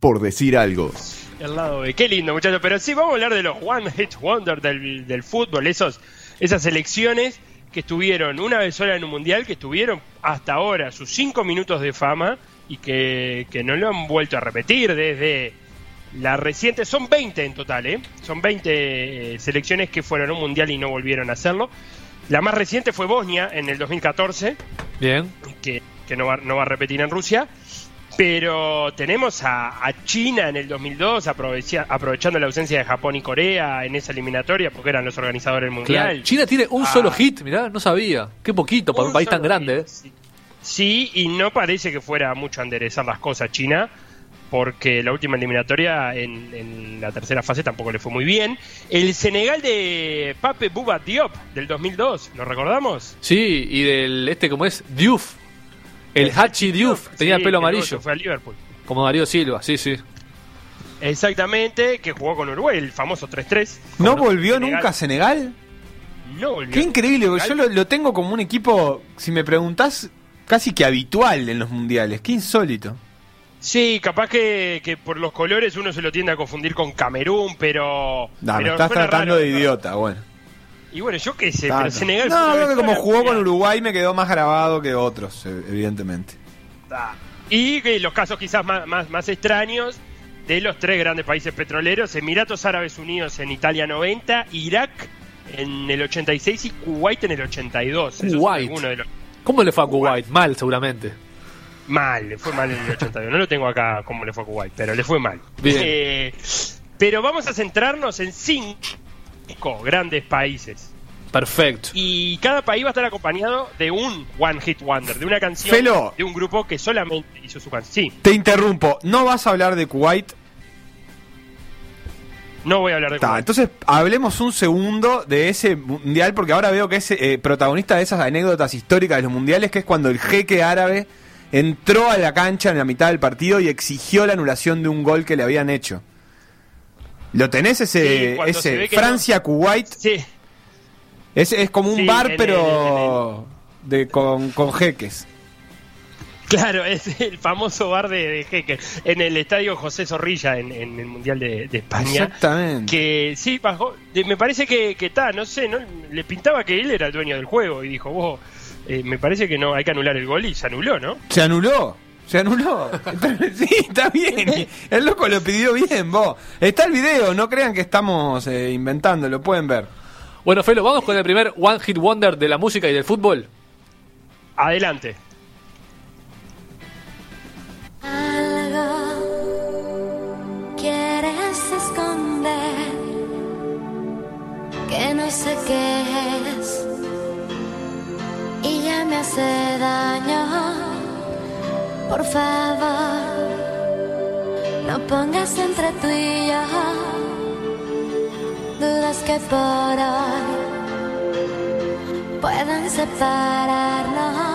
por decir algo. El lado B. Qué lindo, muchachos. Pero sí, vamos a hablar de los One Hit Wonder del, del fútbol. Esos, esas selecciones que estuvieron una vez sola en un mundial, que estuvieron hasta ahora sus cinco minutos de fama y que, que no lo han vuelto a repetir desde la reciente. Son 20 en total, ¿eh? Son 20 eh, selecciones que fueron a un mundial y no volvieron a hacerlo. La más reciente fue Bosnia en el 2014, Bien. que, que no, va, no va a repetir en Rusia. Pero tenemos a, a China en el 2002 aprovecha- aprovechando la ausencia de Japón y Corea en esa eliminatoria porque eran los organizadores del mundial. Claro. China tiene un Ah. solo hit, mirá, no sabía. Qué poquito para un, Un país tan grande, hit, ¿eh? Sí. Sí, y no parece que fuera mucho a enderezar las cosas China, porque la última eliminatoria en, en la tercera fase tampoco le fue muy bien. El Senegal de Pape Bouba Diop del 2002, ¿lo recordamos? Sí, y del este como es Diouf. El Hachi Diouf, tenía Sí, el pelo amarillo, Fue a Liverpool. como Darío Silva, sí, sí. Exactamente, que jugó con Uruguay, el famoso 3-3. ¿No volvió Senegal. nunca a Senegal? No volvió. Qué increíble, porque yo Senegal. lo, lo tengo como un equipo, si me preguntás, casi que habitual en los mundiales. Qué insólito. Sí, capaz que, que por los colores uno se lo tiende a confundir con Camerún, pero. No, me estás tratando raro, de idiota, bueno. Y bueno, yo qué sé, Tato. pero Senegal. No, creo que como jugó con. Uruguay me quedó más grabado que otros, eh, evidentemente. Y que los casos quizás más, más, más extraños de los tres grandes países petroleros: Emiratos Árabes Unidos en Italia 90, Irak en el 86 y Kuwait en el 82. Esos son Kuwait. algunos de los ¿Cómo le fue a Kuwait? Mal, seguramente. Mal, le fue mal en el 82. No lo tengo acá como le fue a Kuwait, pero le fue mal. Bien. Eh, pero vamos a centrarnos en cinco grandes países. Perfecto. Y cada país va a estar acompañado de un One Hit Wonder, de una canción Felo. de un grupo que solamente hizo su canción. Sí, Te interrumpo, no vas a hablar de Kuwait. no voy a hablar de Ta, Kuwait. entonces hablemos un segundo de ese mundial, porque ahora veo que es eh, protagonista de esas anécdotas históricas de los mundiales, que es cuando el jeque árabe entró a la cancha en la mitad del partido y exigió la anulación de un gol que le habían hecho. ¿Lo tenés ese, ese Francia-Kuwait? Sí, Es, es como un Sí, bar, el- pero de, con, con jeques. claro, es el famoso bar de, de Jeque en el estadio José Zorrilla en, en el Mundial de, de España. Exactamente. que sí bajó de- me parece que que está no sé no le pintaba que él era el dueño del juego y dijo vos eh, me parece que no hay que anular el gol y se anuló no Se anuló. Se anuló. sí, está bien. El loco lo pidió bien, vos. Está el video, no crean que estamos eh, inventando, lo pueden ver. Bueno, Felo, vamos con el primer One Hit Wonder de la música y del fútbol. adelante Algo quieres esconder que no sé qué es y ya me hace daño. Por favor, no pongas entre tú y yo dudas que por hoy puedan separarnos.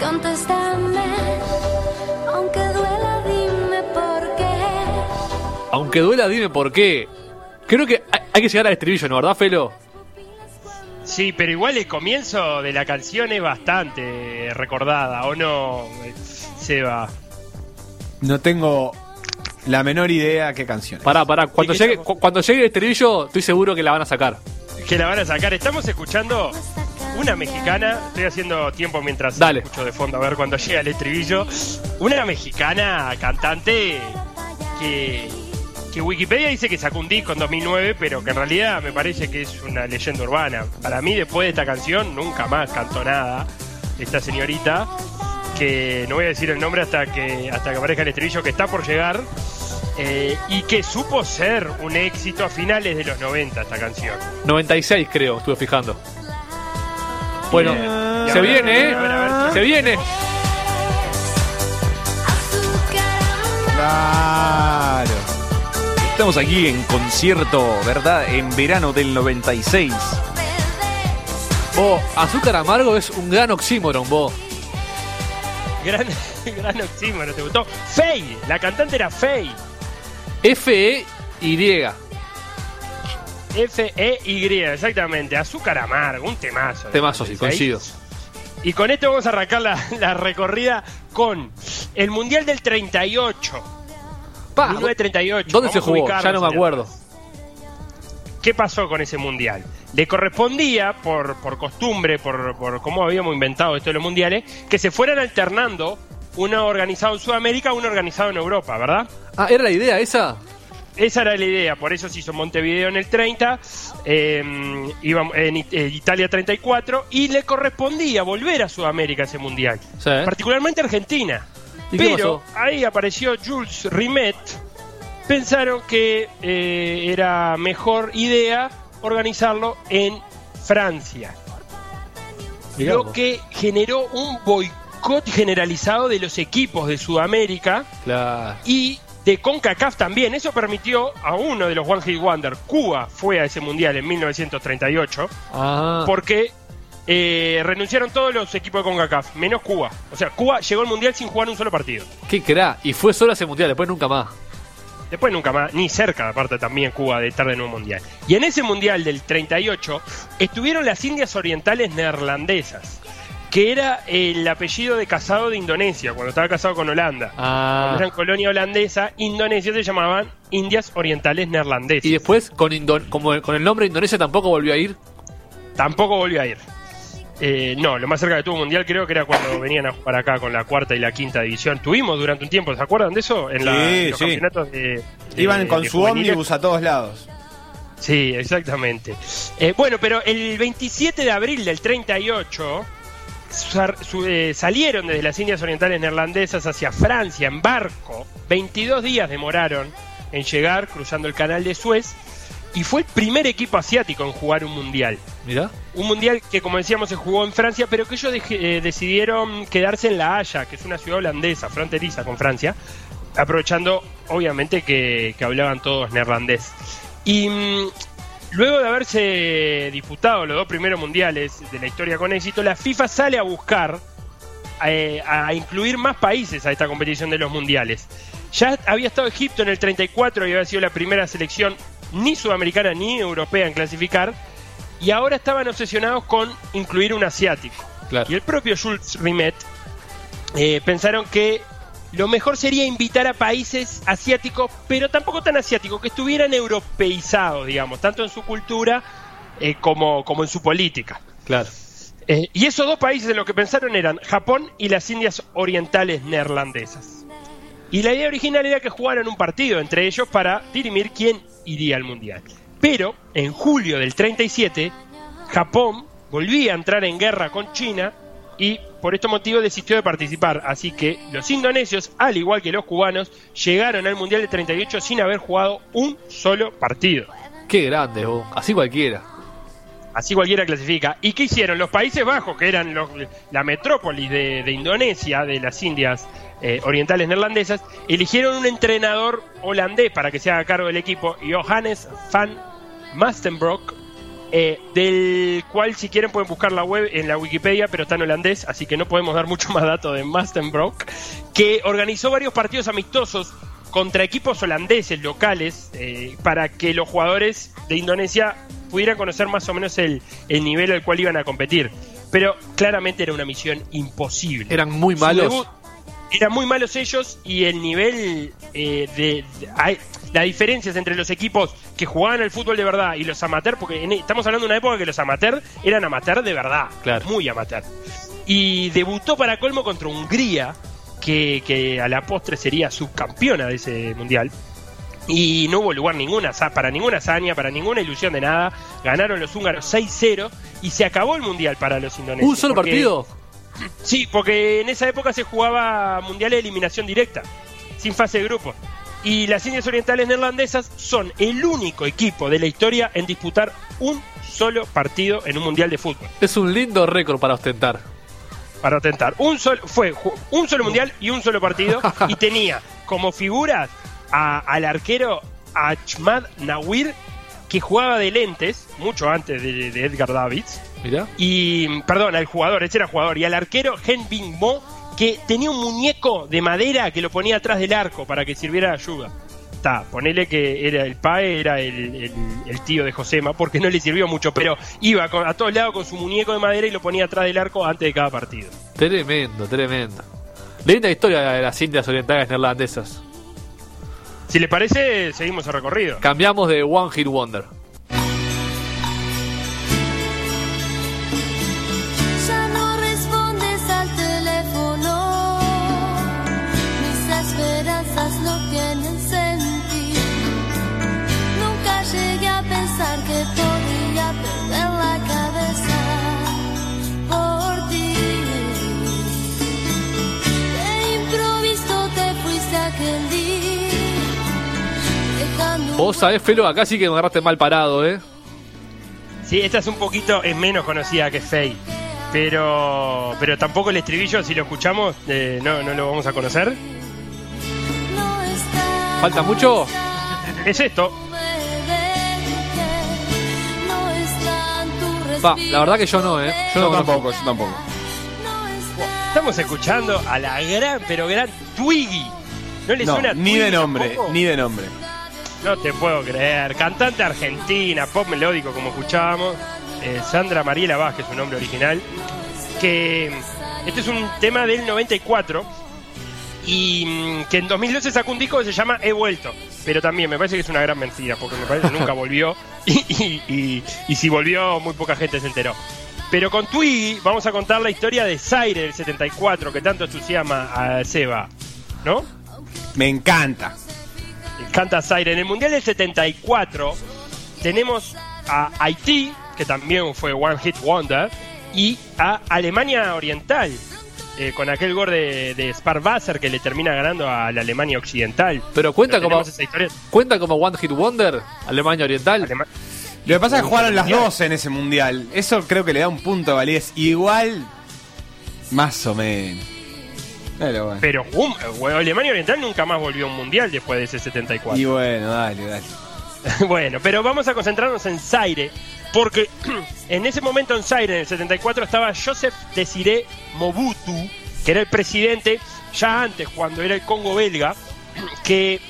Contéstame, aunque duela, dime por qué. Aunque duela, dime por qué. Creo que hay, que llegar al estribillo, ¿no? ¿Verdad, Felo? Sí pero igual el comienzo de la canción es bastante recordada o no Seba No tengo la menor idea qué canción. es. Pará, pará. Cuando llegue, estamos- cu- cuando llegue el estribillo, estoy seguro que la van a sacar. que la van a sacar estamos escuchando una mexicana estoy haciendo tiempo mientras Dale. escucho de fondo a ver cuando llega el estribillo una mexicana cantante que, que Wikipedia dice que sacó un disco en 2009, pero que en realidad me parece que es una leyenda urbana. Para mí, después de esta canción, nunca más cantó nada esta señorita, que no voy a decir el nombre hasta que, hasta que aparezca el estribillo, que está por llegar, eh, y que supo ser un éxito a finales de los 90 esta canción. 96, creo, estuve fijando. Bueno, Bien. Y se viene, ¿eh? a ver, a ver. Se viene. Claro. Estamos aquí en concierto, ¿verdad? En verano del 96. Vos, azúcar amargo es un gran oxímoron, vos. Gran, gran oxímono, ¿te gustó? Faye, la cantante era Faye. F-E-Y. F-E-Y, exactamente. Azúcar amargo, un temazo. Temazo, sí, 96. coincido. Y con esto vamos a arrancar la, la recorrida con el Mundial del 38. Pa, 1938. ¿Dónde se jugó? Ya no me en acuerdo. ¿Qué pasó con ese mundial? Le correspondía, por, por costumbre, por, por cómo habíamos inventado esto de los mundiales, que se fueran alternando uno organizado en Sudamérica, uno organizado en Europa, ¿verdad? Ah, ¿era la idea esa? Esa era la idea, por eso se hizo Montevideo en el 30, eh, íbamos- en It- eh, Italia 34, y le correspondía volver a Sudamérica ese mundial, Sí. particularmente Argentina. ¿Y qué Pero ahí apareció Jules Rimet. Pensaron que eh, era mejor idea organizarlo en Francia. Lo que generó un boicot generalizado de los equipos de Sudamérica Claro. y de CONCACAF también. Eso permitió a uno de los One Hit Wonder, Cuba, fue a ese mundial en 1938, Ah. porque eh, renunciaron todos los equipos de CONCACAF, menos Cuba. O sea, Cuba llegó al mundial sin jugar un solo partido. Qué cra. Y fue solo ese mundial, después nunca más. Después nunca más, ni cerca, aparte también Cuba de estar de nuevo mundial. Y en ese mundial del 38 estuvieron las Indias Orientales Neerlandesas, que era el apellido de casado de Indonesia, cuando estaba casado con Holanda. Ah. Cuando eran colonia holandesa, Indonesia se llamaban Indias Orientales Neerlandesas. Y después, con, Indo- como con el nombre Indonesia, tampoco volvió a ir. Tampoco volvió a ir. Eh, no, lo más cerca que tuvo mundial creo que era cuando venían a jugar acá con la cuarta y la quinta división. Tuvimos durante un tiempo, ¿se acuerdan de eso? En, la, Sí, en los sí. campeonatos de, de- Iban con de su ómnibus a todos lados. Sí, exactamente. Eh, bueno, pero el 27 de abril del 38 sar- su- eh, salieron desde las Indias Orientales Neerlandesas hacia Francia en barco. 22 días demoraron en llegar cruzando el canal de Suez y fue el primer equipo asiático en jugar un mundial. Un mundial que, como decíamos, se jugó en Francia, pero que ellos eh, decidieron quedarse en La Haya, que es una ciudad holandesa, fronteriza con Francia, aprovechando, obviamente, que, que hablaban todos neerlandés. Y mm, luego de haberse disputado los dos primeros mundiales de la historia con éxito, la FIFA sale a buscar eh, a incluir más países a esta competición de los mundiales. Ya había estado Egipto en el 34 y había sido la primera selección ni sudamericana ni europea en clasificar, y ahora estaban obsesionados con incluir un asiático. Claro. Y el propio Jules Rimet eh, pensaron que lo mejor sería invitar a países asiáticos, pero tampoco tan asiáticos, que estuvieran europeizados, digamos, tanto en su cultura eh, como, como en su política. Claro. Eh, y esos dos países en lo que pensaron eran Japón y las Indias Orientales Neerlandesas. Y la idea original era que jugaran un partido entre ellos para dirimir quién iría al Mundial. Pero en julio del 37, Japón volvía a entrar en guerra con China y por este motivo desistió de participar. Así que los indonesios, al igual que los cubanos, llegaron al Mundial del 38 sin haber jugado un solo partido. Qué grande, vos. Así cualquiera. Así cualquiera clasifica. ¿Y qué hicieron? Los Países Bajos, que eran los- la metrópolis de, Indonesia, de las Indias eh, Orientales Neerlandesas, eligieron un entrenador holandés para que se haga cargo del equipo, Johannes van Mastenbroek, eh, del cual si quieren pueden buscar la web en la Wikipedia, pero está en holandés, así que no podemos dar mucho más datos de Mastenbroek, que organizó varios partidos amistosos contra equipos holandeses locales eh, para que los jugadores de Indonesia pudieran conocer más o menos el, el nivel al cual iban a competir. Pero claramente era una misión imposible. Eran muy malos. debut- eran muy malos ellos y el nivel eh, de, de- hay- las diferencias entre los equipos que jugaban al fútbol de verdad y los amateurs, porque en- estamos hablando de una época que los amateurs eran amateurs de verdad, Claro. muy amateur. Y debutó para colmo contra Hungría, que, que a la postre sería subcampeona de ese mundial. Y no hubo lugar ninguna, para ninguna hazaña, para ninguna ilusión de nada. Ganaron los húngaros 6-0 y se acabó el mundial para los indonesios. ¿Un solo porque- partido? Sí, porque en esa época se jugaba mundial de eliminación directa, sin fase de grupo. Y las Indias Orientales Neerlandesas son el único equipo de la historia en disputar un solo partido en un mundial de fútbol. Es un lindo récord para ostentar. Para atentar. Un solo, fue un solo mundial y un solo partido. y tenía como figuras a- al arquero Ahmad Nawir, que jugaba de lentes, mucho antes de, de Edgar Davids. Y, perdón, al jugador, ese era jugador. Y al arquero Hen Bin Mo, que tenía un muñeco de madera que lo ponía atrás del arco para que sirviera de ayuda. Está, ponele que era el PAE, era el, el- el tío de Josema, porque no le sirvió mucho, pero iba con- a todos lados con su muñeco de madera y lo ponía atrás del arco antes de cada partido. Tremendo, tremendo. Linda historia de las Indias Orientales Neerlandesas. Si les parece, seguimos el recorrido. Cambiamos de One Hit Wonder. Vos sabés, Felo, acá sí que me agarraste mal parado, ¿eh? Sí, esta es un poquito, es menos conocida que Faye. Pero, pero tampoco el estribillo, si lo escuchamos, eh, no, no lo vamos a conocer. ¿Falta mucho? Es esto. Va, la verdad que yo no, ¿eh? Yo Yo no conozco. tampoco, yo tampoco. Estamos escuchando a la gran, pero gran Twiggy. ¿No le No, suena ni Twiggy de nombre, tampoco? ni de nombre. No te puedo creer. Cantante argentina, pop melódico, como escuchábamos. eh, Sandra Mariela Vázquez, su nombre original. Que este es un tema del 94. Y mm, que en 2012 sacó un disco que se llama He vuelto. Pero también me parece que es una gran mentira, porque me parece que nunca volvió. Y- y si volvió, muy poca gente se enteró. Pero con Twiggy vamos a contar la historia de Zaire del 74, que tanto entusiasma a Seba. ¿No? Me encanta. Canta Zaire. En el Mundial del 74 tenemos a Haití, que también fue One Hit Wonder, y a Alemania Oriental, eh, con aquel gol de, de Sparwasser que le termina ganando a la Alemania Occidental. Pero cuenta como, cuenta como One Hit Wonder, Alemania Oriental. Alema- Lo que pasa es que jugaron las dos en ese mundial. Eso creo que le da un punto de validez. Igual, más o menos. Pero bueno. Pero um, eh, Alemania Oriental nunca más volvió a un Mundial después de ese 74. Y bueno, dale, dale. bueno, pero vamos a concentrarnos en Zaire, porque en ese momento en Zaire, en el 74, estaba Joseph Desiré Mobutu, que era el presidente, ya antes, cuando era el Congo belga, que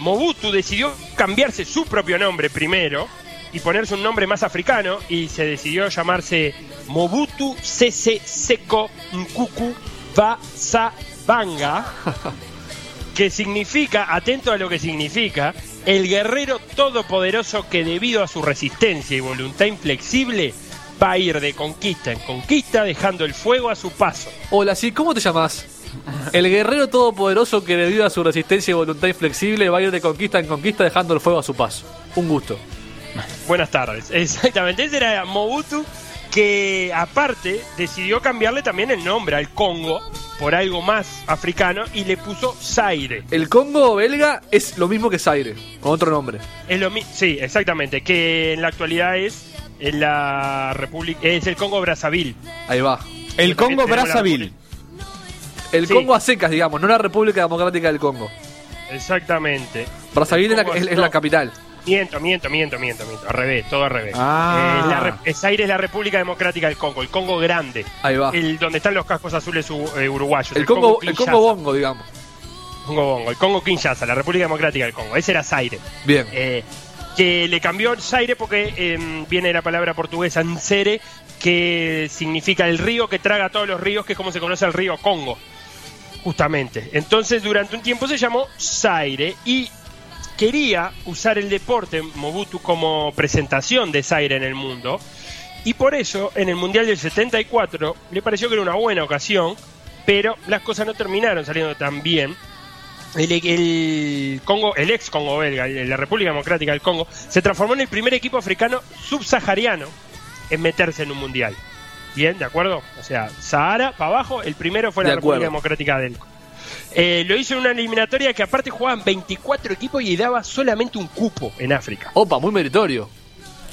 Mobutu decidió cambiarse su propio nombre primero y ponerse un nombre más africano y se decidió llamarse Mobutu Sese Seko Nkuku Basabanga que significa, atento a lo que significa, el guerrero todopoderoso que debido a su resistencia y voluntad inflexible va a ir de conquista en conquista dejando el fuego a su paso. Hola, sí, ¿cómo te llamas? El guerrero todopoderoso que debido a su resistencia y voluntad inflexible va a ir de conquista en conquista dejando el fuego a su paso. Un gusto. Buenas tardes. Exactamente, ese era Mobutu que aparte decidió cambiarle también el nombre al Congo por algo más africano y le puso Zaire. El Congo belga es lo mismo que Zaire, con otro nombre. Es lo sí, exactamente, que en la actualidad es en la República es el Congo Brazzaville. Ahí va. El Congo Brazzaville. El Sí. Congo a secas, digamos, no la República Democrática del Congo. Exactamente. Brazzaville es la, Congo- es- es no, la capital. Miento, miento, miento, miento, miento. Al revés, todo al revés. Ah. Eh, es la re- es Zaire es la República Democrática del Congo, el Congo grande. Ahí va. El donde están los cascos azules u- eh, uruguayos. El Congo, el. Congo bongo, digamos. Congo Bongo, el Congo Kinshasa, la República Democrática del Congo. Ese era Zaire. Bien. Eh, que le cambió Zaire porque eh, viene la palabra portuguesa Nsere, que significa el río que traga todos los ríos, que es como se conoce el río Congo. Justamente. Entonces, durante un tiempo se llamó Zaire y quería usar el deporte Mobutu como presentación de Zaire en el mundo. Y por eso, en el Mundial del 74, le pareció que era una buena ocasión, pero las cosas no terminaron saliendo tan bien. El, el Congo, el ex Congo belga, la República Democrática del Congo, se transformó en el primer equipo africano subsahariano en meterse en un mundial. Bien, ¿de acuerdo? O sea, Sahara para abajo, el primero fue la República. Democrática del Congo. Eh, lo hizo en una eliminatoria que aparte jugaban 24 equipos y daba solamente un cupo en África. Opa, muy meritorio.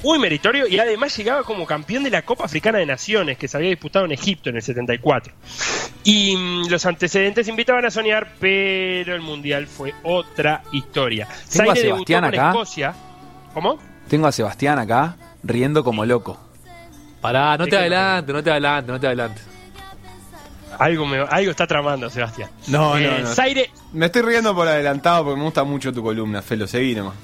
Muy meritorio y además llegaba como campeón de la Copa Africana de Naciones que se había disputado en Egipto en el 74. Y mm, los antecedentes invitaban a soñar, pero el Mundial fue otra historia. Tengo a debutó Sebastián con acá. Escocia. ¿Cómo? Tengo a Sebastián acá riendo como loco. Pará, no te que- adelante, no te adelante, no te adelante. Algo, me- algo está tramando, Sebastián. No, Eh, no, no. Zaire, Me estoy riendo por adelantado porque me gusta mucho tu columna, Felo. Seguí nomás.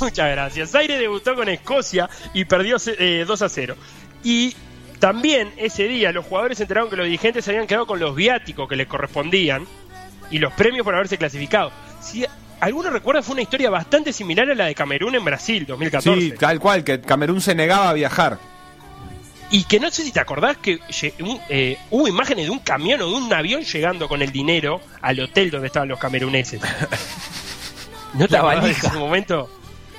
Muchas gracias. Zaire debutó con Escocia y perdió eh, 2 a 0. Y También ese día los jugadores se enteraron que los dirigentes se habían quedado con los viáticos que les correspondían y los premios por haberse clasificado. Si alguno recuerda, fue una historia bastante similar a la de Camerún en Brasil, 2014. Sí, tal cual, que Camerún se negaba a viajar. Y que no sé si te acordás que eh, hubo imágenes de un camión o de un avión llegando con el dinero al hotel donde estaban los cameruneses. ¿No te de valija. ese momento?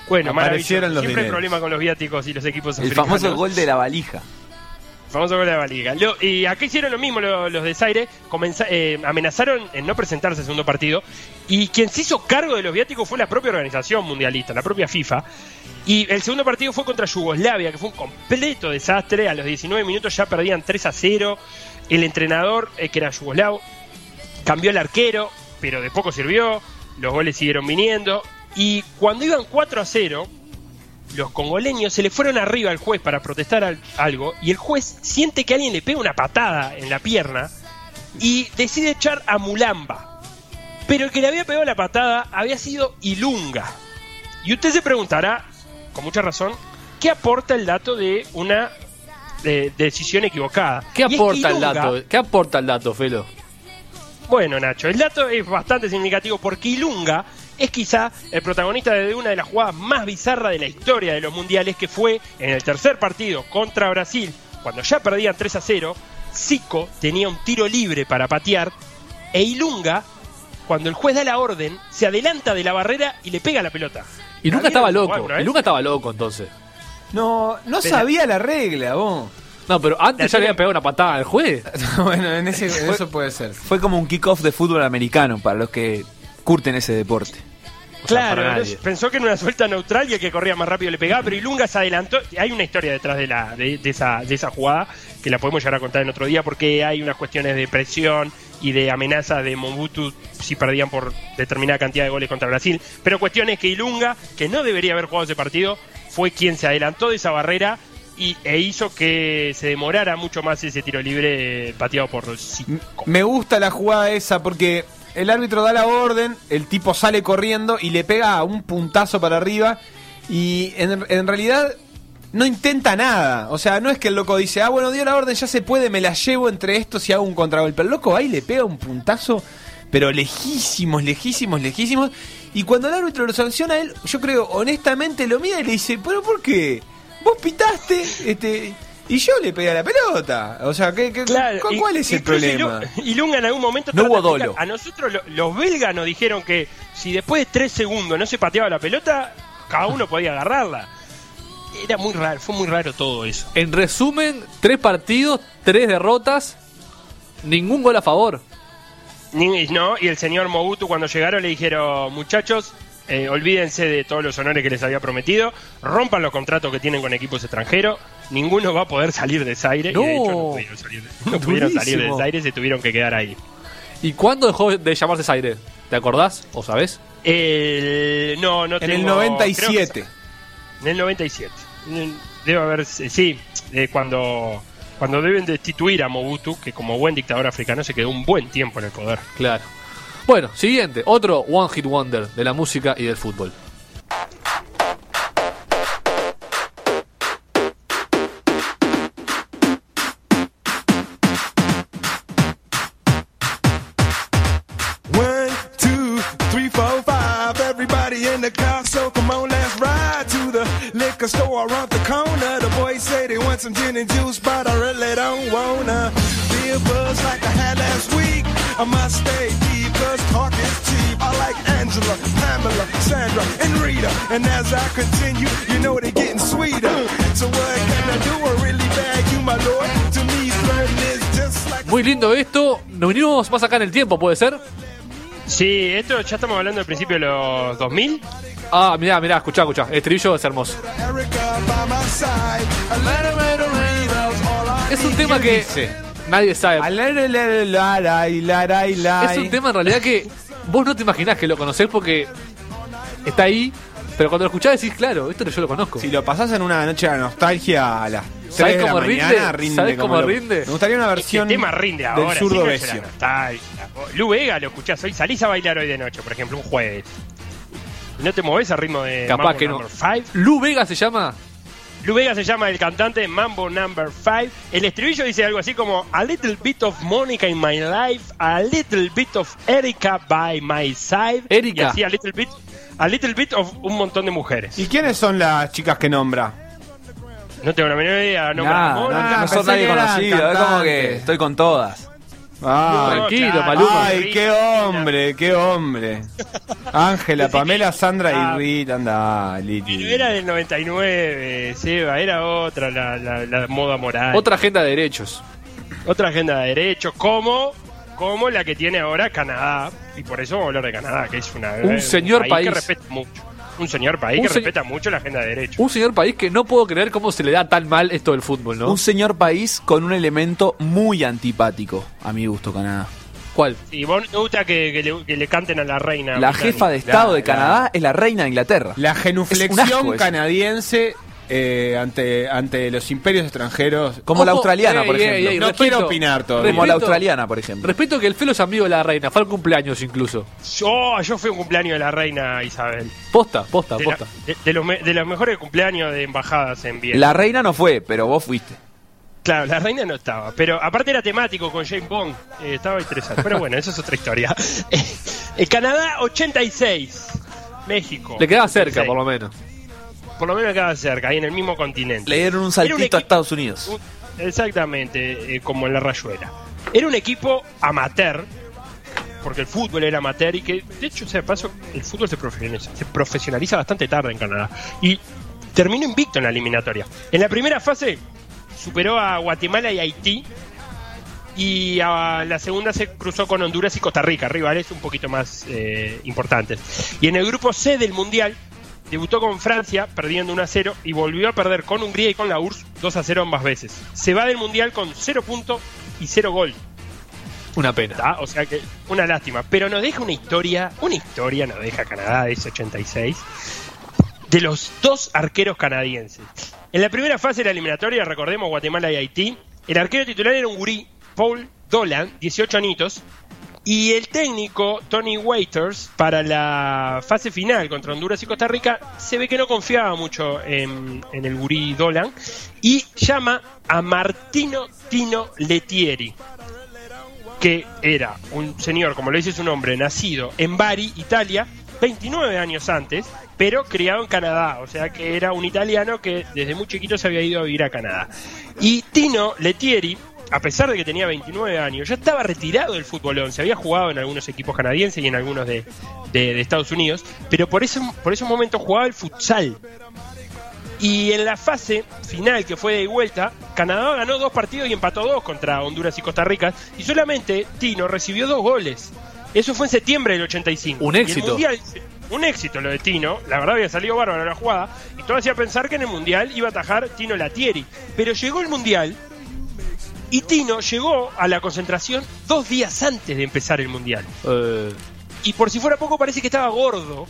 Bueno, Aparecieron maravilloso. los Siempre hay problema con los viáticos y los equipos El africanos. famoso gol de la valija. Gol de la liga. Y acá hicieron lo mismo lo- los de Zaire, comenza- eh, amenazaron en no presentarse al segundo partido, y quien se hizo cargo de los viáticos fue la propia organización mundialista, la propia FIFA. Y el segundo partido fue contra Yugoslavia, que fue un completo desastre. A los 19 minutos ya perdían 3 a 0. El entrenador, eh, que era yugoslavo, cambió el arquero, pero de poco sirvió. Los goles siguieron viniendo. Y cuando iban 4 a 0, los congoleños se le fueron arriba al juez para protestar al- algo y el juez siente que alguien le pega una patada en la pierna y decide echar a Mulamba. Pero el que le había pegado la patada había sido Ilunga. Y usted se preguntará, con mucha razón, ¿qué aporta el dato de una decisión equivocada? ¿Qué es que aporta el dato? ¿Qué aporta el dato, Felo? bueno, Nacho, el dato es bastante significativo porque Ilunga es quizá el protagonista de una de las jugadas más bizarras de la historia de los mundiales, que fue en el tercer partido contra Brasil, cuando ya perdían 3 a 0, Zico tenía un tiro libre para patear e Ilunga, cuando el juez da la orden, se adelanta de la barrera y le pega la pelota. Y nunca ¿La estaba loco. Y vez? nunca estaba loco entonces. No, no Pero- sabía la regla, vos. No, pero antes ya le tiene- había pegado una patada al juez. bueno, en, ese, en eso puede ser. Fue como un kickoff de fútbol americano para los que curten ese deporte. O sea, Claro, para no- nadie. pensó que en una suelta neutral y el que corría más rápido le pegaba, pero Ilunga se adelantó. Hay una historia detrás de, la, de, de esa, de esa jugada que la podemos llegar a contar en otro día porque hay unas cuestiones de presión y de amenazas de Mobutu si perdían por determinada cantidad de goles contra Brasil. Pero cuestión es que Ilunga, que no debería haber jugado ese partido, fue quien se adelantó de esa barrera y, e hizo que se demorara mucho más ese tiro libre eh, pateado por Zico. Me gusta la jugada esa porque el árbitro da la orden, el tipo sale corriendo y le pega un puntazo para arriba y en, realidad no intenta nada. O sea, no es que el loco dice, ah, bueno, dio la orden, ya se puede, me la llevo entre estos y hago un contragolpe. El loco y le pega un puntazo, pero lejísimos, lejísimos, lejísimos. Y cuando el árbitro lo sanciona él, yo creo, honestamente lo mira y le dice, pero ¿por qué? Vos pitaste, este... Y yo le pegué a la pelota. O sea, ¿qué, qué- Claro, cu- y- ¿cuál es el problema? Ilu- Ilunga en algún momento No hubo dolo. A nosotros lo- los belgas nos dijeron que si después de tres segundos no se pateaba la pelota, cada uno podía agarrarla. Era muy raro, fue muy raro todo eso. En resumen, tres partidos, tres derrotas, ningún gol a favor. Ni- No, y el señor Mobutu cuando llegaron le dijeron, muchachos, eh, olvídense de todos los honores que les había prometido, rompan los contratos que tienen con equipos extranjeros, ninguno va a poder salir de Zaire. y de hecho No. no pudieron salir, no pudieron salir de Durísimo. Zaire, se tuvieron que quedar ahí. ¿Y cuándo dejó de llamarse Zaire? ¿Te acordás o sabés? El, no, no En el tengo- creo que 97. En el 97. En- Debe haber, sí, eh, cuando, cuando deben destituir a Mobutu, que como buen dictador africano se quedó un buen tiempo en el poder. Claro. Bueno, siguiente. Otro One Hit Wonder de la música y del fútbol. Liquor store around the corner. The boys say they want some gin and juice, but I really don't wanna be a buzz like I had last week. I must stay deep, cause talk is cheap. I like Angela, Pamela, Sandra, and Rita. And as I continue, you know they're getting sweeter. So what can I do? I really bag you, my lord. To me, flirting is just like. Muy lindo esto. Nos vinimos más acá en el tiempo, ¿puede ser? Sí, esto ya estamos hablando del principio de los 2000. Ah, mirá, mirá, escuchá, escuchá. El estribillo es hermoso. Es un tema que nadie sabe. Es un tema en realidad que vos no te imaginás que lo conocés porque está ahí, pero cuando lo escuchás decís, claro, esto yo lo conozco. Si lo pasás en una noche de nostalgia a las 3 ¿Sabés de la cómo mañana, rinde? rinde. ¿Sabés como cómo lo- rinde? Me gustaría una Este versión tema rinde ahora. del zurdo sí, no es la Besio. nostalgia. Lu Vega lo escuchás hoy, salís a bailar hoy de noche, por ejemplo, un jueves. ¿No te movés al ritmo de Capaz Mambo que no. Number Five? Lu Vega se llama. Lu Vega se llama el cantante Mambo Number 5. El estribillo dice algo así como A little bit of Monica in my life, a little bit of Erika by my side. Erika. Y así a little bit, a little bit of un montón de mujeres. ¿Y quiénes son las chicas que nombra? No tengo la menor idea. No, Nah, Ramón, no, no son pensé nadie conocido. Es como que estoy con todas. Ah, Tranquilo. Maluma. Ay, qué hombre, qué hombre. Ángela, Pamela, Sandra y Rita, anda, Liti. Pero era del 99, Seba, era otra la, la- la moda moral. Otra agenda de derechos. otra agenda de derechos, como, como la que tiene ahora Canadá. Y por eso vamos a hablar de Canadá, que es una, Un señor país. que respeta mucho. Un señor país Un que se- respeta mucho la agenda de derechos. Un señor país que no puedo creer cómo se le da tan mal esto del fútbol, ¿no? Un señor país con un elemento muy antipático, a mi gusto, Canadá. ¿Cuál? Y vos te gusta que, que le, que le canten a la reina. La británica. jefa de Estado La- de Canadá la- es la reina de Inglaterra. La genuflexión asco canadiense eh, ante, ante los imperios extranjeros. Como la australiana, ey, por ey, ejemplo. ey, No quiero opinar todavía. Como la australiana, por ejemplo. Respeto que el Felo es amigo de la reina, fue al cumpleaños incluso. Yo, yo fui a un cumpleaños de la reina Isabel. Posta, posta, De, la- posta. de- de los, me- de los mejores cumpleaños de embajadas en Viena. La reina no fue, pero vos fuiste. Claro, la reina no estaba, pero aparte era temático con James Bond, eh, estaba interesante. Pero bueno, eso es otra historia. Eh, Canadá 86, México. Le quedaba cerca, 86. por lo menos. Por lo menos quedaba cerca, ahí en el mismo continente. Le dieron un Era un saltito equipo- a Estados Unidos. Un- Exactamente, eh, como en la rayuela. Era un equipo amateur, porque el fútbol era amateur y que, de hecho, sea de paso, el fútbol se profesionaliza, se profesionaliza bastante tarde en Canadá. Y terminó invicto en la eliminatoria. En la primera fase superó a Guatemala y Haití. Y a la segunda se cruzó con Honduras y Costa Rica, rivales un poquito más eh, importantes. Y en el grupo C del Mundial debutó con Francia, perdiendo 1 a 0, y volvió a perder con Hungría y con la URSS 2 a 0 ambas veces. Se va del Mundial con 0 puntos y 0 gol. Una pena. O sea que una lástima. Pero nos deja una historia, una historia nos deja Canadá de ese 86, de los dos arqueros canadienses. En la primera fase de la eliminatoria, recordemos Guatemala y Haití, el arquero titular era un gurí, Paul Dolan, 18 anitos, y el técnico Tony Waiters para la fase final contra Honduras y Costa Rica se ve que no confiaba mucho en, en el gurí Dolan y llama a Martino Tino Letieri que era un señor, como lo dice su nombre, nacido en Bari, Italia, 29 años antes, pero criado en Canadá, o sea que era un italiano que desde muy chiquito se había ido a vivir a Canadá. Y Tino Letieri, a pesar de que tenía 29 años, ya estaba retirado del fútbolón, se había jugado en algunos equipos canadienses y en algunos de, de- de Estados Unidos, pero por ese, por ese momento jugaba el futsal. Y en la fase final, que fue de vuelta, Canadá ganó dos partidos y empató dos contra Honduras y Costa Rica. Y solamente Tino recibió dos goles. Eso fue en septiembre del 85. Un Y el éxito. Mundial- un éxito lo de Tino. La verdad había salido bárbaro la jugada. Y todo hacía pensar que en el Mundial iba a atajar Tino Latieri. Pero llegó el Mundial y Tino llegó a la concentración dos días antes de empezar el Mundial. Eh, Y por si fuera poco, parece que estaba gordo.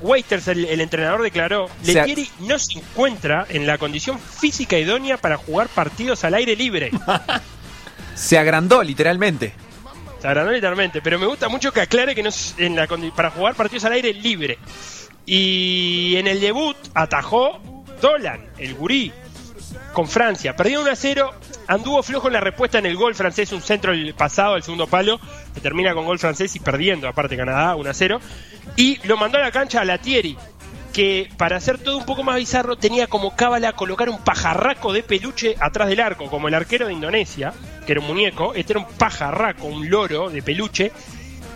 Waiters, el, el entrenador, declaró: sea- Letieri no se encuentra en la condición física idónea para jugar partidos al aire libre. Se agrandó, literalmente. Se agrandó literalmente, pero me gusta mucho que aclare que no es en la condi- para jugar partidos al aire libre. Y en el debut atajó Dolan, el gurí, con Francia. Perdió 1 a 0, anduvo flojo en la respuesta en el gol francés, un centro el pasado, el segundo palo, que termina con gol francés y perdiendo, aparte Canadá, 1 a 0. Y lo mandó a la cancha a Latieri, que para hacer todo un poco más bizarro tenía como cábala colocar un pajarraco de peluche atrás del arco, como el arquero de Indonesia, que era un muñeco, este era un pajarraco, un loro de peluche,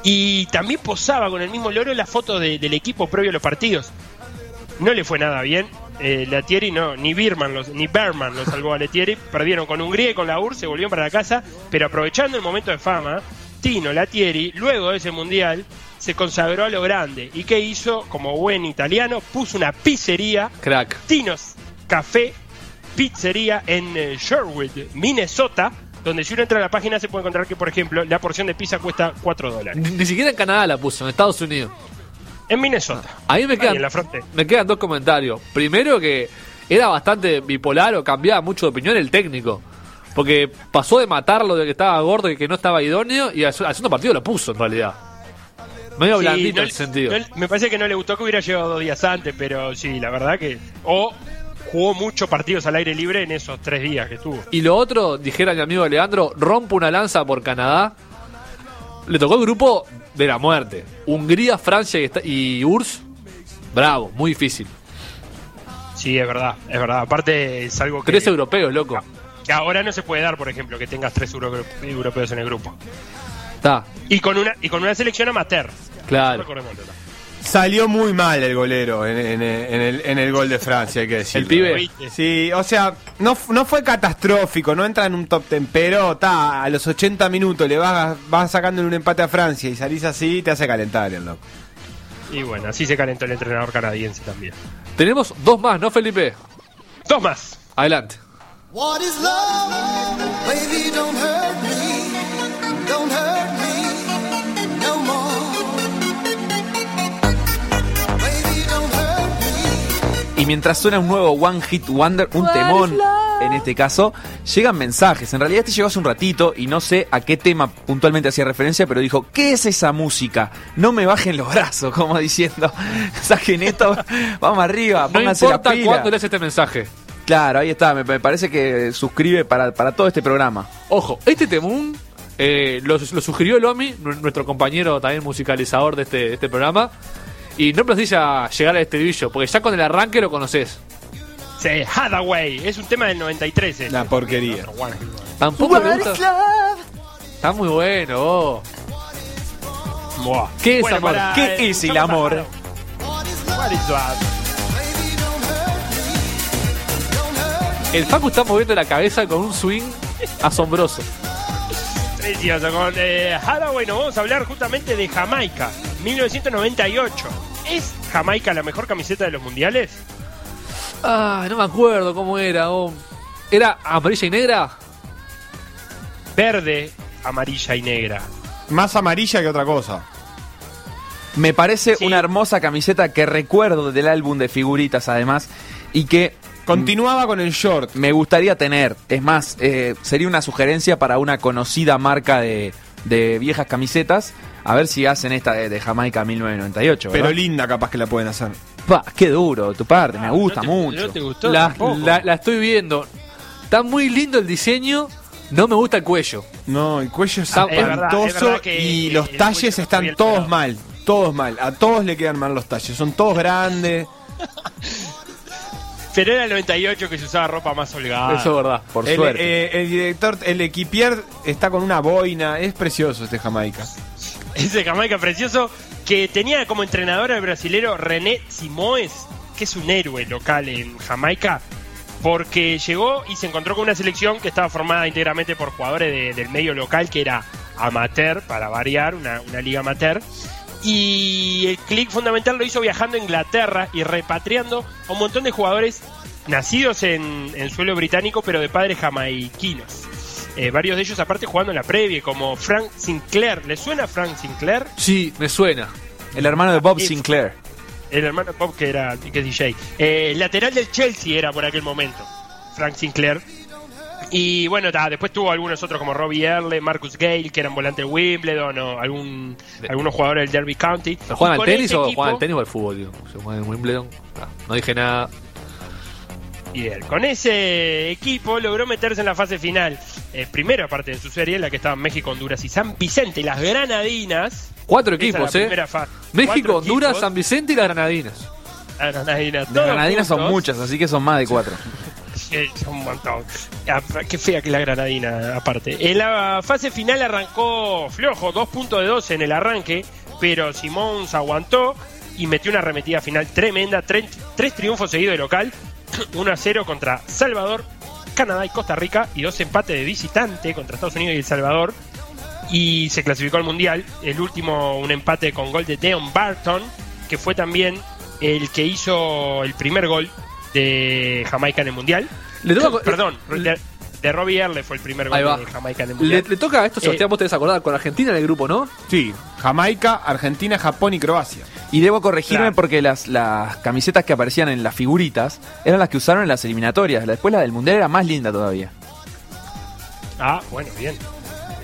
y también posaba con el mismo loro la foto de- del equipo previo a los partidos. No le fue nada bien. Eh, Latieri no, ni Birman, los- ni Berman lo salvó a Latieri. Perdieron con Hungría y con la URSS, se volvieron para la casa. Pero aprovechando el momento de fama, Tino Latieri, luego de ese mundial, se consagró a lo grande. ¿Y qué hizo? Como buen italiano, puso una pizzería, crack. Tinos Café Pizzería en eh, Sherwood, Minnesota. Donde si uno entra a la página se puede encontrar que, por ejemplo, la porción de pizza cuesta 4 dólares. Ni, ni siquiera en Canadá la puso, en Estados Unidos. En Minnesota. A mí me Ahí quedan, en la me quedan dos comentarios. Primero que era bastante bipolar o cambiaba mucho de opinión el técnico. Porque pasó de matarlo de que estaba gordo y que no estaba idóneo y al segundo partido lo puso en realidad. Medio Sí, blandito no en ese sentido. no me parece que no le gustó que hubiera llegado dos días antes, pero sí, la verdad que. O jugó muchos partidos al aire libre en esos tres días que estuvo. Y lo otro, dijera mi amigo Leandro, rompe una lanza por Canadá. Le tocó el grupo de la muerte. Hungría, Francia y, y URSS. Bravo, muy difícil. Sí, es verdad, es verdad. Aparte es algo que, Tres europeos, loco. que ahora no se puede dar, por ejemplo, que tengas tres euro- europeos en el grupo. Está, Y con una y con una selección amateur. claro. Salió muy mal el golero en, en- en el, en el gol de Francia, hay que decir. El pibe. Sí, o sea, no, no fue catastrófico, no entra en un top ten, pero ta, a los 80 minutos le vas, vas sacando un empate a Francia y salís así, te hace calentar el loco. Y bueno, así se calentó el entrenador canadiense también. Tenemos dos más, ¿no, Felipe? Dos más. Adelante. What is love? Baby, don't hurt me. Don't hurt me Y mientras suena un nuevo One Hit Wonder, un temón en este caso, llegan mensajes. En realidad este llegó hace un ratito y no sé a qué tema puntualmente hacía referencia, pero dijo, ¿qué es esa música? No me bajen los brazos, como diciendo, saquen esto, vamos arriba, No pónganse la importa pila. cuándo lees este mensaje. Claro, ahí está, me, me parece que suscribe para, para todo este programa. Ojo, este temún eh, lo, lo sugirió Lomi, nu- nuestro compañero también musicalizador de este, de este programa. Y no precisa llegar al estribillo, porque ya con el arranque lo conoces. Sí, Hathaway. Es un tema del 93. este. Una porquería. Tampoco le gusta. Está muy bueno, vos. Buah. ¿Qué es Bueno, amor? para- ¿Qué eh, es el amor? bajados. What is love? El Facu está moviendo la cabeza con un swing asombroso. Precioso. Con eh, Hathaway nos vamos a hablar justamente de Jamaica, 1998. ¿Es Jamaica la mejor camiseta de los mundiales? Ah, no me acuerdo cómo era. oh. ¿Era amarilla y negra? Verde, amarilla y negra. Más amarilla que otra cosa. Me parece Sí. una hermosa camiseta que recuerdo del álbum de figuritas además y que Continuaba con el short. me gustaría tener. Es más, eh, sería una sugerencia para una conocida marca de, de viejas camisetas. A ver si hacen esta de, de Jamaica 1998. Pero linda capaz que la pueden hacer. Pa, qué duro de tu parte, me gusta ¿No te- mucho. ¿No te gustó? La, la- la estoy viendo. Está muy lindo el diseño. No me gusta el cuello. No, el cuello es Ah, espantoso es verdad que y los cuello talles están bien todos pelado. mal. Todos mal. A todos le quedan mal los talles. Son todos grandes. Pero era el 98 que se usaba ropa más holgada. Eso es verdad. Por el, suerte. eh, el director, el equipier está con una boina. Es precioso este Jamaica. Ese Jamaica precioso que tenía como entrenador al brasilero René Simoes, que es un héroe local en Jamaica, porque llegó y se encontró con una selección que estaba formada íntegramente por jugadores de- del medio local, que era amateur, para variar, una, una liga amateur. Y el clic fundamental lo hizo viajando a Inglaterra y repatriando a un montón de jugadores nacidos en, en suelo británico, pero de padres jamaiquinos. Eh, varios de ellos aparte jugando en la previa, como Frank Sinclair. ¿Le suena Frank Sinclair? Sí, me suena. el hermano de Bob Sinclair. El hermano de Bob que era que es DJ. Eh, lateral del Chelsea era por aquel momento. Frank Sinclair. Y bueno, ta, después tuvo algunos otros como Robbie Earle, Marcus Gale, que eran volantes de Wimbledon, o algún, algunos jugadores del Derby County. ¿Pero ¿Juegan al tenis ese o equipo- juegan al tenis o al fútbol? Digo? ¿Se juegan en Wimbledon? No dije nada. Con ese equipo logró meterse en la fase final. Eh, primero, aparte de su serie, en la que estaban México, Honduras y San Vicente, las Granadinas. Cuatro equipos, ¿eh? primera México, Honduras, equipos. San Vicente y las Granadinas. Las Granadinas. Las granadinas son muchas, así que son más de cuatro. Son un montón. Ah, Qué fea que la granadina, aparte. En la fase final arrancó flojo, dos puntos de 12 en el arranque, pero Simons aguantó y metió una arremetida final tremenda. Tres, tres triunfos seguidos de local, 1 a 0 contra Salvador, Canadá y Costa Rica, y dos empates de visitante contra Estados Unidos y El Salvador. Y se clasificó al Mundial. El último, un empate con gol de Deon Barton, que fue también el que hizo el primer gol de Jamaica en el Mundial. Le Perdón, de, de Robbie Earle fue el primer gol de Jamaica en el Mundial. le toca a esto, Sebastián, Eh. vos te debes acordar, con Argentina en el grupo, ¿no? Sí, Jamaica, Argentina, Japón y Croacia. Y debo corregirme Claro. porque las, las camisetas que aparecían en las figuritas eran las que usaron en las eliminatorias. La- Después la del mundial era más linda todavía. Ah, bueno, bien.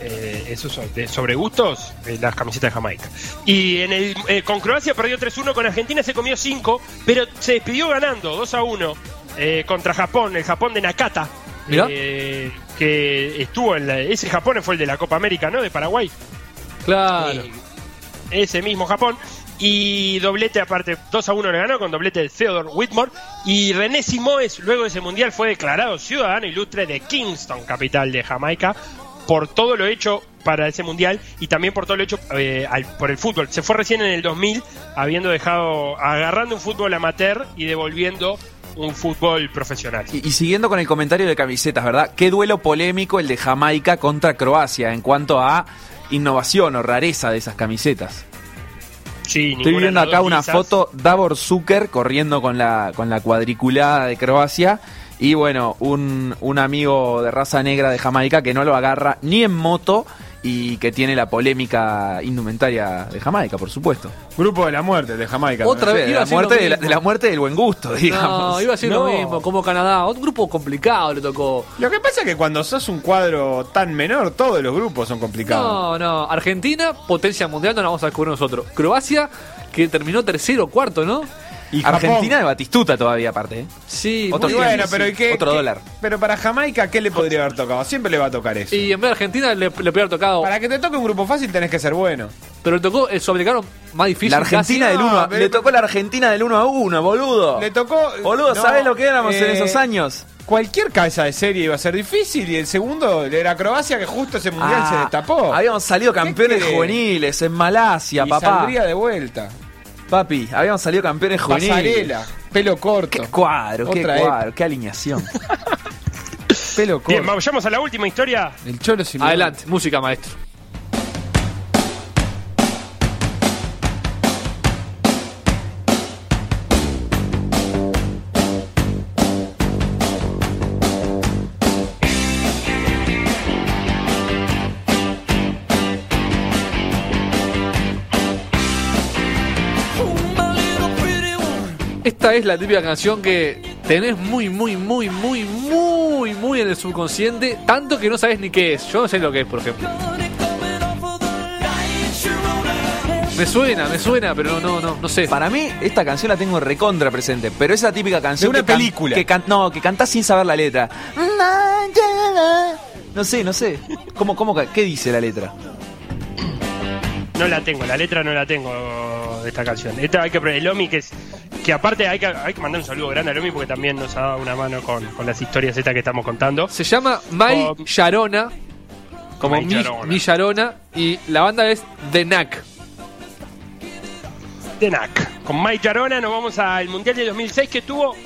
Eh, esos son de sobre gustos, eh, las camisetas de Jamaica. Y en el, eh, con Croacia perdió 3-1, con Argentina se comió 5, pero se despidió ganando 2-1 eh, contra Japón, el Japón de Nakata. Eh, que estuvo en la- ese Japón fue el de la Copa América, ¿no? De Paraguay. Claro. Eh, ese mismo Japón. Y doblete, aparte, 2 a 1 le ganó con doblete de Theodore Whitmore. Y René Simoes, luego de ese mundial, fue declarado ciudadano ilustre de Kingston, capital de Jamaica, por todo lo hecho para ese mundial y también por todo lo hecho eh, al- por el fútbol. Se fue recién en el 2000, habiendo dejado, agarrando un fútbol amateur y devolviendo un fútbol profesional. Y, y siguiendo con el comentario de camisetas, ¿verdad? Qué duelo polémico el de Jamaica contra Croacia en cuanto a innovación o rareza de esas camisetas. Sí, Estoy viendo acá una lisas. foto Davor Zucker corriendo con la, con la cuadriculada de Croacia. Y bueno, un, un amigo de raza negra de Jamaica que no lo agarra ni en moto y que tiene la polémica indumentaria de Jamaica, por supuesto. Grupo de la muerte de Jamaica. Otra vez, de, la muerte de, la, mismo. de la muerte del buen gusto, digamos. No, iba a decir No. lo mismo, como Canadá. Un grupo complicado le tocó. Lo que pasa es que cuando sos un cuadro tan menor, todos los grupos son complicados. No, no. Argentina, potencia mundial, no la vamos a descubrir nosotros. Croacia, que terminó tercero o cuarto, ¿no? Y. Argentina de Batistuta todavía, aparte. ¿eh? Sí, Otro muy bueno, pero ¿y qué? Otro qué- dólar. Pero para Jamaica, ¿qué le podría haber tocado? Siempre le va a tocar eso. Y en vez de Argentina le, le podría haber tocado. Para que te toque un grupo fácil tenés que ser bueno. Pero le tocó el sudamericano más difícil. La Argentina casi. del 1 a, pero- Le tocó la Argentina del 1 a 1, boludo. Le tocó. Boludo, no, ¿sabés lo que éramos en eh, esos años? Cualquier cabeza de serie iba a ser difícil y el segundo era Croacia que justo ese mundial Ah, se destapó. Habíamos salido campeones juveniles en Malasia, y papá. saldría de vuelta. Papi, habíamos salido campeones juveniles. Pasarela, pelo corto. Qué cuadro, qué Otra cuadro, qué alineación. Pelo corto. Bien, vayamos a la última historia. El Cholo Simeone. Adelante, música, maestro. Esta es la típica canción que tenés muy, muy, muy, muy, muy, muy en el subconsciente, tanto que no sabes ni qué es. Yo no sé lo que es, por ejemplo. Me suena, me suena, pero no, no, no sé. Para mí, esta canción la tengo recontra presente, pero es la típica canción De una que can- película. que can- no, que cantás sin saber la letra. No sé, no sé. ¿Cómo, cómo, ¿Qué dice la letra? No la tengo, la letra no la tengo de esta canción. Esta hay que el Omi que es que aparte hay que, hay que mandar un saludo grande al Omi porque también nos ha dado una mano con, con las historias estas que estamos contando. Se llama Mai Oh. Sharona, como Mai mi, Sharona, y la banda es The Knack. de NAC. Con Mike Yarona nos vamos al Mundial de 2006 que tuvo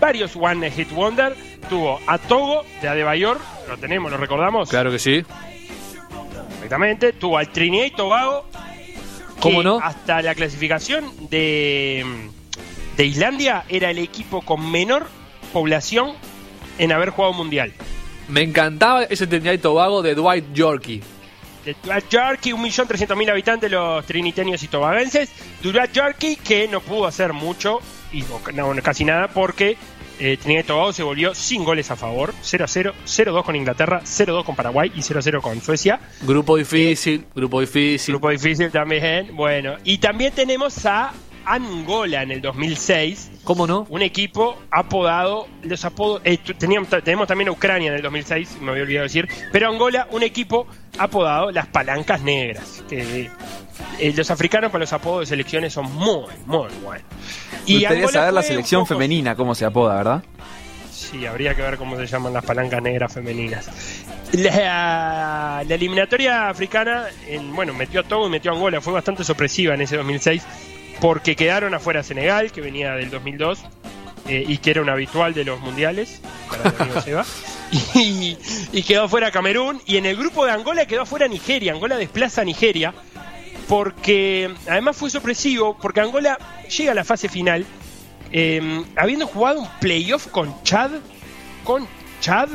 varios One Hit Wonder. Tuvo a Togo de Adebayor, lo tenemos, lo recordamos Claro que sí. perfectamente. Tuvo al Trinidad y Tobago. ¿Cómo no? Hasta la clasificación de, de Islandia era el equipo con menor población en haber jugado Mundial. Me encantaba ese Trinidad y Tobago de Dwight Yorkie. De Durat Yorkie, 1.300.000 habitantes los trinitenios y tobagenses. Durat Yorkie que no pudo hacer mucho, y, no, casi nada, porque eh, Trinidad y Tobago se volvió sin goles a favor. 0-0, 0-2 con Inglaterra, 0-2 con Paraguay y 0-0 con Suecia. Grupo difícil, grupo difícil. Grupo difícil también. Bueno, y también tenemos a Angola en el 2006. ¿Cómo no? Un equipo apodado, los apodos, eh, teníamos, tenemos también a Ucrania en el 2006, me había olvidado decir, pero Angola, un equipo apodado las palancas negras, que eh, los africanos con los apodos de selecciones son muy, muy buenos. Me gustaría Angola saber la selección poco- femenina, cómo se apoda, ¿verdad? Sí, habría que ver cómo se llaman las palancas negras femeninas. La, la eliminatoria africana, en, bueno, metió a Togo y metió a Angola, fue bastante sorpresiva en ese 2006, porque quedaron afuera Senegal, que venía del 2002, eh, y que era un habitual de los mundiales, para Seba, y, quedó fuera Camerún, y en el grupo de Angola quedó fuera Nigeria, Angola desplaza a Nigeria, porque además fue sorpresivo, porque Angola llega a la fase final, eh, habiendo jugado un playoff con Chad, con Chad,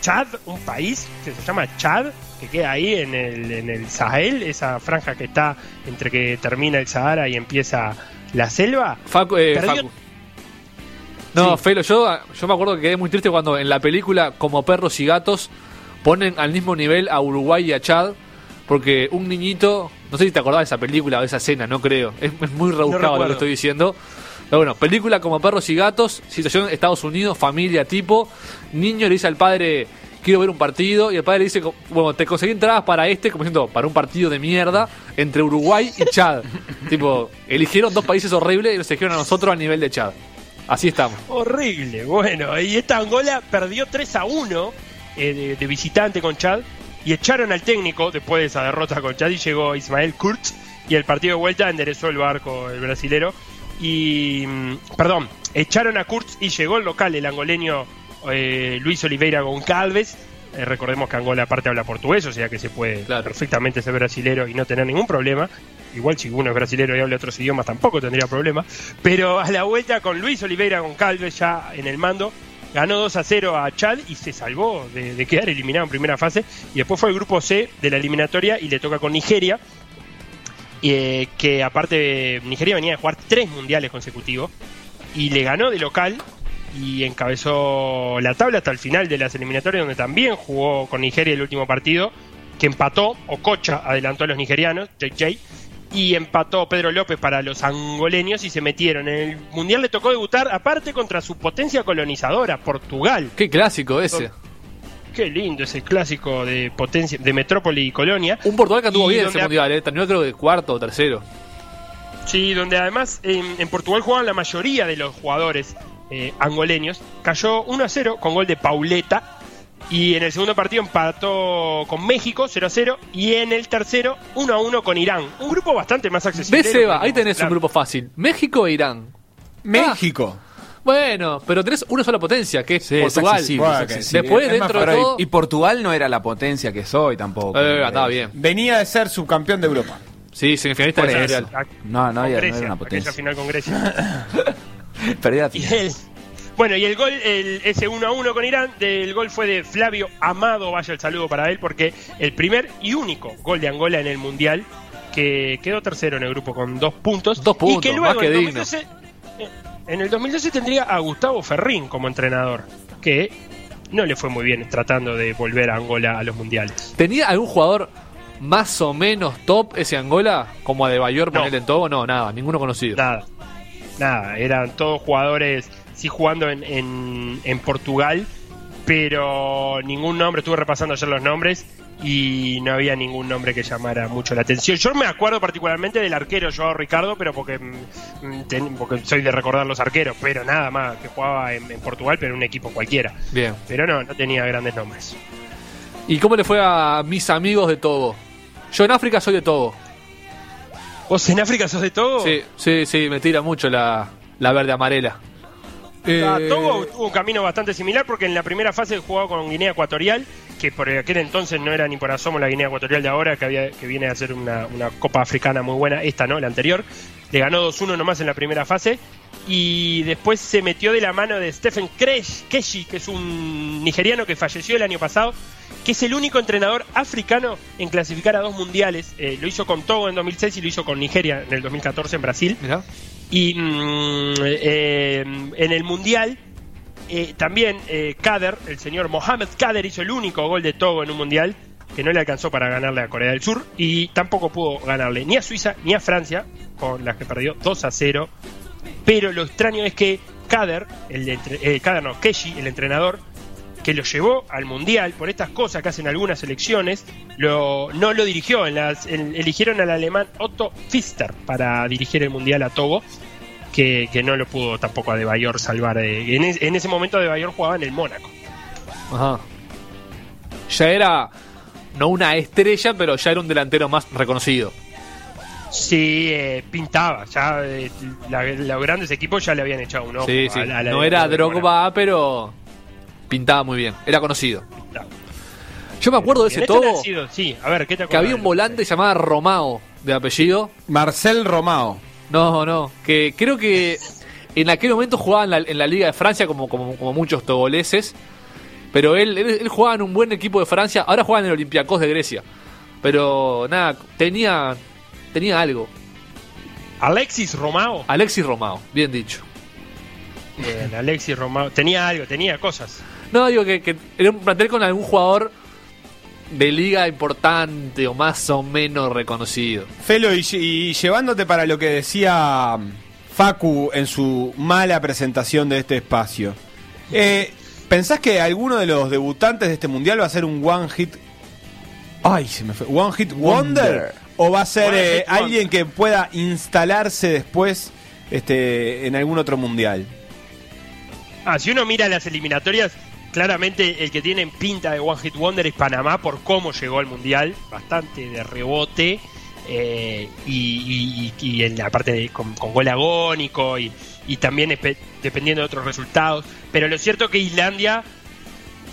Chad, un país que se llama Chad, que queda ahí en el, en el Sahel, esa franja que está entre que termina el Sahara y empieza la selva. Facu, eh, Perdió- Facu. No, Sí. Felo, yo, yo me acuerdo que quedé muy triste cuando en la película Como perros y gatos ponen al mismo nivel a Uruguay y a Chad, porque un niñito, no sé si te acordás de esa película o de esa escena, no creo, es, es muy rebuscado lo que estoy diciendo, Pero bueno, película como Perros y Gatos, situación Estados Unidos, familia tipo, niño le dice al padre, quiero ver un partido, y el padre le dice, bueno, te conseguí entradas para este, como diciendo, para un partido de mierda entre Uruguay y Chad. tipo, eligieron dos países horribles y nos eligieron a nosotros a nivel de Chad. Así estamos. Horrible. Bueno, y esta Angola perdió 3 a 1 eh, de, de visitante con Chad y echaron al técnico después de esa derrota con Chad y llegó Ismael Kurtz y el partido de vuelta enderezó el barco el brasilero y mm, perdón, echaron a Kurtz y llegó el local el angoleño eh, Luis Oliveira Goncalves. Eh, recordemos que Angola aparte habla portugués, o sea que se puede Claro. perfectamente ser brasilero y no tener ningún problema. Igual si uno es brasilero y habla otros idiomas tampoco tendría problema. Pero a la vuelta con Luis Oliveira Goncalves ya en el mando, ganó 2 a 0 a Chad y se salvó de, de quedar eliminado en primera fase. Y después fue el grupo C de la eliminatoria y le toca con Nigeria. eh, que aparte Nigeria venía de jugar tres mundiales consecutivos y le ganó de local y encabezó la tabla hasta el final de las eliminatorias donde también jugó con Nigeria el último partido que empató Ococha adelantó a los nigerianos JJ y empató Pedro López para los angoleños y se metieron en el mundial le tocó debutar aparte contra su potencia colonizadora Portugal Qué clásico ese. qué lindo ese clásico de potencia de metrópoli y colonia Un Portugal que anduvo bien ese mundial, ¿eh? terminó creo que cuarto o tercero. Sí, donde además en, en Portugal jugaban la mayoría de los jugadores eh, angoleños. Cayó 1 a 0 con gol de Pauleta. Y en el segundo partido empató con México 0 a 0. Y en el tercero 1 a 1 con Irán. Un grupo bastante más accesible. ¿Ves, Seba? Ahí tenés un grupo fácil. México e Irán. México. Bueno, pero tenés una sola potencia, que es Sí, Portugal. Bueno, es accesible. Después, Es más dentro de todo... y, Portugal no era la potencia que soy tampoco. Eh, estaba bien. Venía de ser subcampeón de Europa. Sí, semifinalista eso. Mundial. No, no había, no era una aquella potencia. final con Grecia. Perdí la Y el- bueno, y el gol, el, ese 1 a 1 con Irán, del gol fue de Flavio Amado, vaya el saludo para él, porque el primer y único gol de Angola en el Mundial, que quedó tercero en el grupo con dos puntos. Dos puntos, y que luego más que en, digno. 2012, eh, en el 2012 tendría a Gustavo Ferrín como entrenador, que no le fue muy bien tratando de volver a Angola a los Mundiales. ¿Tenía algún jugador más o menos top ese Angola? Como a De Bayor, No. ponerle en todo. No, nada, ninguno conocido. Nada, nada, eran todos jugadores, sí jugando en, en, en Portugal, pero ningún nombre, estuve repasando ayer los nombres y no había ningún nombre que llamara mucho la atención. Yo me acuerdo particularmente del arquero Joao Ricardo, pero porque, mm, porque soy de recordar los arqueros, pero nada más, que jugaba en, en Portugal, pero en un equipo cualquiera. Bien. Pero no, no tenía grandes nombres. ¿Y cómo le fue a mis amigos de Togo? Yo en África soy de Togo. ¿Vos en África sos de todo? Sí, sí, sí, me tira mucho la, la verde amarela. Ah, Eh, Togo tuvo un camino bastante similar porque en la primera fase jugaba con Guinea Ecuatorial, que por aquel entonces no era ni por asomo la Guinea Ecuatorial de ahora, que, había, que viene a ser una, una Copa Africana muy buena, esta no, la anterior. Le ganó 2-1 nomás en la primera fase y después se metió de la mano de Stephen Kresh- Keshi, que es un nigeriano que falleció el año pasado, que es el único entrenador africano en clasificar a dos mundiales. Eh, lo hizo con Togo en 2006 y lo hizo con Nigeria en el 2014 en Brasil. Mirá. Y mm, eh, en el Mundial, eh, también eh, Kader, el señor Mohamed Kader, hizo el único gol de Togo en un Mundial que no le alcanzó para ganarle a Corea del Sur y tampoco pudo ganarle ni a Suiza ni a Francia, con las que perdió 2 a 0. Pero lo extraño es que Kader, el entre- eh, Kader no, Keshi, el entrenador, que lo llevó al mundial por estas cosas que hacen algunas selecciones, lo, no lo dirigió. En las, en- eligieron al alemán Otto Pfister para dirigir el mundial a Togo, que, que no lo pudo tampoco a De Bayor salvar. de- en, es- en ese momento De Bayor jugaba en el Mónaco. Ajá. Ya era, no una estrella, pero ya era un delantero más reconocido. Sí, eh, pintaba. Ya eh, la- los grandes equipos ya le habían echado un ojo. Sí, sí. a la- a la No era. Drogba, pero pintaba muy bien. Era conocido. Yo me acuerdo de ese este sido- sí, a ver, ¿qué te que había un volante llamado Romao, de apellido. Marcel Romao. No, no, que creo que en aquel momento jugaba en la, en la Liga de Francia como, como, como muchos togoleses, pero él, él, él jugaba en un buen equipo de Francia, ahora juega en el Olympiacos de Grecia. Pero nada, tenía, tenía algo. Alexis Romao. Alexis Romao, bien dicho. Bien, Alexis Romao. Tenía algo, tenía cosas. No, digo que, que era un plantel con algún jugador de liga importante o más o menos reconocido. Felo, y, y llevándote para lo que decía Facu en su mala presentación de este espacio. Eh, ¿Pensás que alguno de los debutantes de este mundial va a ser un one hit? Ay, se me fue. ¿One hit wonder? Wonder. ¿O va a ser eh, alguien que pueda instalarse después este, en algún otro mundial? Ah, si uno mira las eliminatorias, claramente el que tiene pinta de One Hit Wonder es Panamá por cómo llegó al Mundial, bastante de rebote. eh, y, y- en la parte de, con, gol agónico y, también dependiendo de otros resultados. Pero lo cierto que Islandia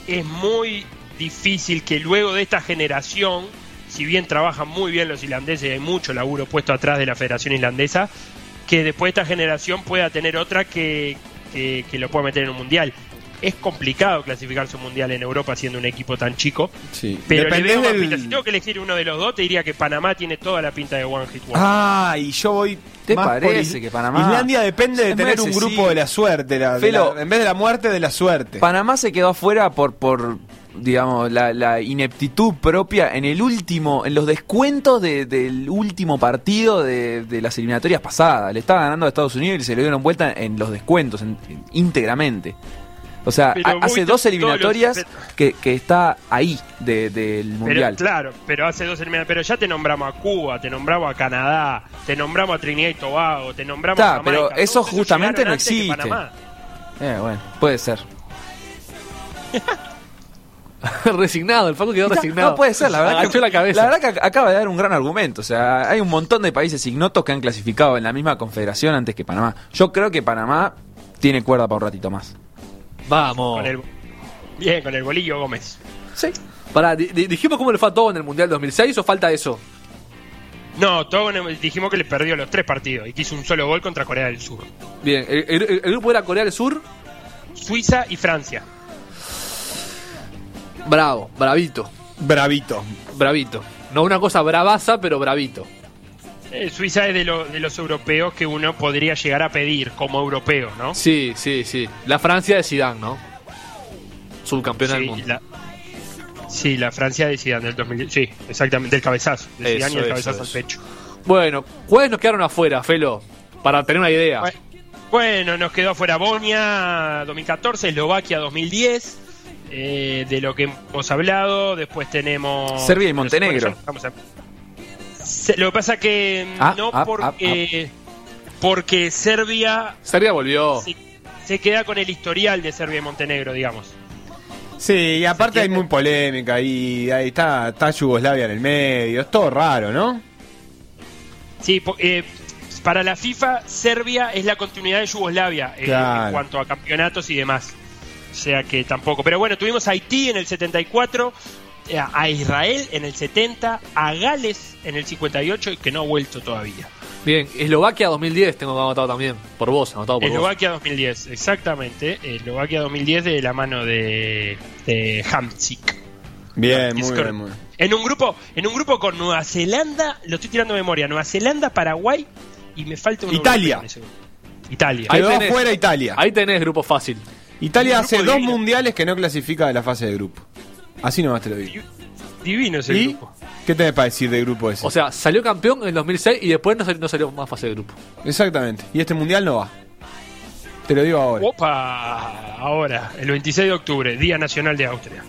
es muy difícil que luego de esta generación, si bien trabajan muy bien los islandeses, hay mucho laburo puesto atrás de la Federación Islandesa, que después de esta generación pueda tener otra que, que lo pueda meter en un mundial. Es complicado clasificarse un mundial en Europa siendo un equipo tan chico, Sí. pero le Dependés veo del- pinta. Si tengo que elegir uno de los dos, te diría que Panamá tiene toda la pinta de One Hit Wonder. Ah, y yo voy. ¿Te más parece que Panamá- Islandia depende de tener un grupo de la suerte. la- de Felo. la- en vez de la muerte, de la suerte. Panamá se quedó afuera por, por digamos, la, la ineptitud propia en el último, en los descuentos de- del último partido de, de las eliminatorias pasadas. Le estaba ganando a Estados Unidos y se le dieron vuelta en los descuentos, en- en- íntegramente. O sea, Pero hace dos eliminatorias los- que, que está ahí de- del Pero, Mundial. claro, pero hace dos eliminatorias. Pero ya te nombramos a Cuba, te nombramos a Canadá, te nombramos a Trinidad y Tobago, te nombramos Está, a Jamaica. pero eso justamente no existe. Panamá. Eh, bueno, puede ser. resignado, el Facu quedó resignado. No puede ser, la verdad. Que, la cabeza. la verdad que acaba de dar un gran argumento. O sea, hay un montón de países ignotos que han clasificado en la misma confederación antes que Panamá. Yo creo que Panamá tiene cuerda para un ratito más. Vamos. Con el, bien, con el bolillo Gómez. Sí. Pará, di- di- dijimos cómo le fue a todo en el Mundial 2006 o falta eso. No, Togo dijimos que le perdió los tres partidos y que hizo un solo gol contra Corea del Sur. Bien, el, el- el grupo era Corea del Sur, Suiza y Francia. bravo, bravito, Bravito. bravito. No una cosa bravaza, pero bravito. Eh, Suiza es de, lo- de los europeos que uno podría llegar a pedir como europeo, ¿no? Sí, sí, sí. La Francia de Zidane, ¿no? Subcampeona del mundo. la, sí, la Francia de Zidane del 2010. Sí, exactamente, del cabezazo. De Eso, Zidane y el eso, cabezazo eso. al pecho. Bueno, ¿cuáles nos quedaron afuera, Felo? Para tener una idea. Bueno, nos quedó afuera Bosnia 2014, Eslovaquia 2010. eh, de lo que hemos hablado, después tenemos Serbia y Montenegro. Bueno, ya vamos a- Lo que pasa que Ah, no ah, porque porque Serbia Serbia volvió. se, se queda con el historial de Serbia y Montenegro, digamos. Sí, y aparte hay muy polémica y ahí está, está Yugoslavia en el medio. Es todo raro, ¿no? Sí, eh, para la FIFA, Serbia es la continuidad de Yugoslavia eh, Claro. en cuanto a campeonatos y demás. O sea que tampoco. Pero bueno, tuvimos Haití en el 74, eh, a Israel en el 70, a Gales en el 58 y que no ha vuelto todavía. Bien, Eslovaquia 2010 tengo anotado también. Por vos, anotado por vos. Eslovaquia 2010, exactamente. Eslovaquia 2010 de la mano de, de Hamsik. Bien, muy bien, muy bien. En un grupo, en un grupo con Nueva Zelanda, lo estoy tirando de memoria, Nueva Zelanda, Paraguay y me falta un Italia. Italia. Ahí tenés. afuera Italia. Ahí tenés grupo fácil. Italia hace dos mundiales que no clasifica de la fase de grupo. Así nomás te lo digo. Divino ese ¿Y grupo. qué tenés para decir del grupo ese? O sea, salió campeón en el 2006 y después no salió, no salió más fase de grupo. Exactamente. Y este mundial no va. Te lo digo ahora. Opa, ahora, el 26 de octubre, Día Nacional de Austria.